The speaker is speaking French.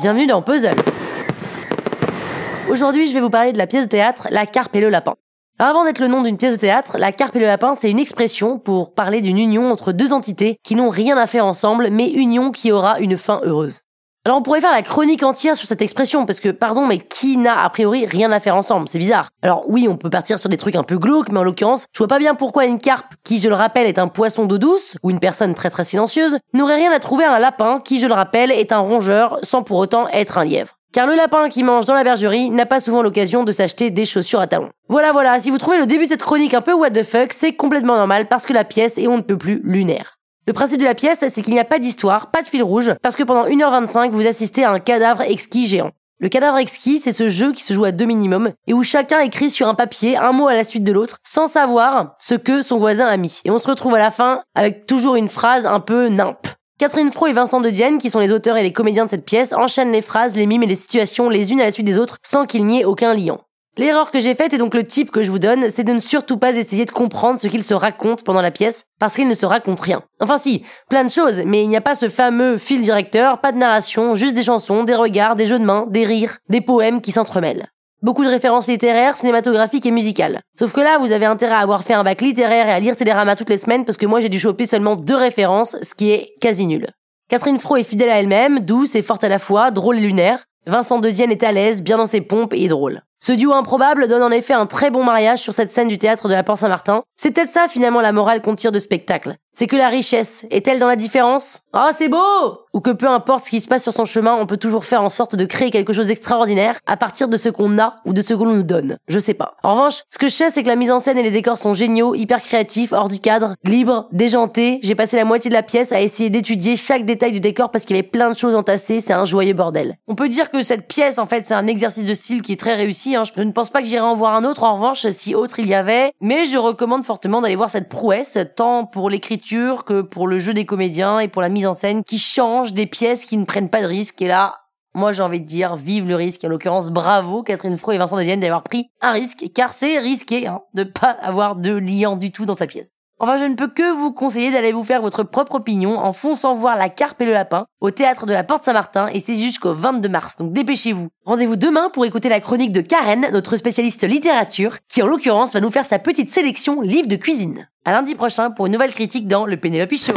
Bienvenue dans Puzzle. Aujourd'hui, je vais vous parler de la pièce de théâtre La Carpe et le Lapin. Alors avant d'être le nom d'une pièce de théâtre, La Carpe et le Lapin, c'est une expression pour parler d'une union entre deux entités qui n'ont rien à faire ensemble, mais union qui aura une fin heureuse. Alors on pourrait faire la chronique entière sur cette expression parce que pardon mais qui n'a a priori rien à faire ensemble, c'est bizarre. Alors oui, on peut partir sur des trucs un peu glauques mais en l'occurrence, je vois pas bien pourquoi une carpe qui je le rappelle est un poisson d'eau douce ou une personne très très silencieuse n'aurait rien à trouver à un lapin qui je le rappelle est un rongeur sans pour autant être un lièvre. Car le lapin qui mange dans la bergerie n'a pas souvent l'occasion de s'acheter des chaussures à talons. Voilà voilà, si vous trouvez le début de cette chronique un peu what the fuck, c'est complètement normal parce que la pièce est on ne peut plus lunaire. Le principe de la pièce, c'est qu'il n'y a pas d'histoire, pas de fil rouge, parce que pendant 1h25, vous assistez à un cadavre exquis géant. Le cadavre exquis, c'est ce jeu qui se joue à deux minimum, et où chacun écrit sur un papier un mot à la suite de l'autre, sans savoir ce que son voisin a mis. Et on se retrouve à la fin avec toujours une phrase un peu nimp. Catherine Fro et Vincent de Dienne, qui sont les auteurs et les comédiens de cette pièce, enchaînent les phrases, les mimes et les situations les unes à la suite des autres, sans qu'il n'y ait aucun liant. L'erreur que j'ai faite et donc le type que je vous donne, c'est de ne surtout pas essayer de comprendre ce qu'il se raconte pendant la pièce, parce qu'il ne se raconte rien. Enfin si, plein de choses, mais il n'y a pas ce fameux fil directeur, pas de narration, juste des chansons, des regards, des jeux de mains, des rires, des poèmes qui s'entremêlent. Beaucoup de références littéraires, cinématographiques et musicales. Sauf que là, vous avez intérêt à avoir fait un bac littéraire et à lire Télérama toutes les semaines parce que moi j'ai dû choper seulement deux références, ce qui est quasi nul. Catherine Fro est fidèle à elle-même, douce et forte à la fois, drôle et lunaire. Vincent de Dienne est à l'aise, bien dans ses pompes et drôle. Ce duo improbable donne en effet un très bon mariage sur cette scène du théâtre de la Porte Saint-Martin. C'est peut-être ça finalement la morale qu'on tire de spectacle. C'est que la richesse est-elle dans la différence? Oh c'est beau Ou que peu importe ce qui se passe sur son chemin, on peut toujours faire en sorte de créer quelque chose d'extraordinaire à partir de ce qu'on a ou de ce qu'on nous donne. Je sais pas. En revanche, ce que je sais c'est que la mise en scène et les décors sont géniaux, hyper créatifs, hors du cadre, libres, déjantés. J'ai passé la moitié de la pièce à essayer d'étudier chaque détail du décor parce qu'il y avait plein de choses entassées, c'est un joyeux bordel. On peut dire que cette pièce en fait c'est un exercice de style qui est très réussi, hein. je ne pense pas que j'irai en voir un autre en revanche si autre il y avait, mais je recommande fortement d'aller voir cette prouesse tant pour l'écriture que pour le jeu des comédiens et pour la mise en scène qui change des pièces qui ne prennent pas de risques. Et là, moi j'ai envie de dire, vive le risque. En l'occurrence, bravo Catherine Fro et Vincent de Dienne d'avoir pris un risque, car c'est risqué hein, de pas avoir de liant du tout dans sa pièce. Enfin, je ne peux que vous conseiller d'aller vous faire votre propre opinion en fonçant voir La Carpe et le Lapin au théâtre de la Porte Saint-Martin et c'est jusqu'au 22 mars. Donc dépêchez-vous. Rendez-vous demain pour écouter la chronique de Karen, notre spécialiste littérature, qui en l'occurrence va nous faire sa petite sélection livre de cuisine. À lundi prochain pour une nouvelle critique dans le Pénélope Show.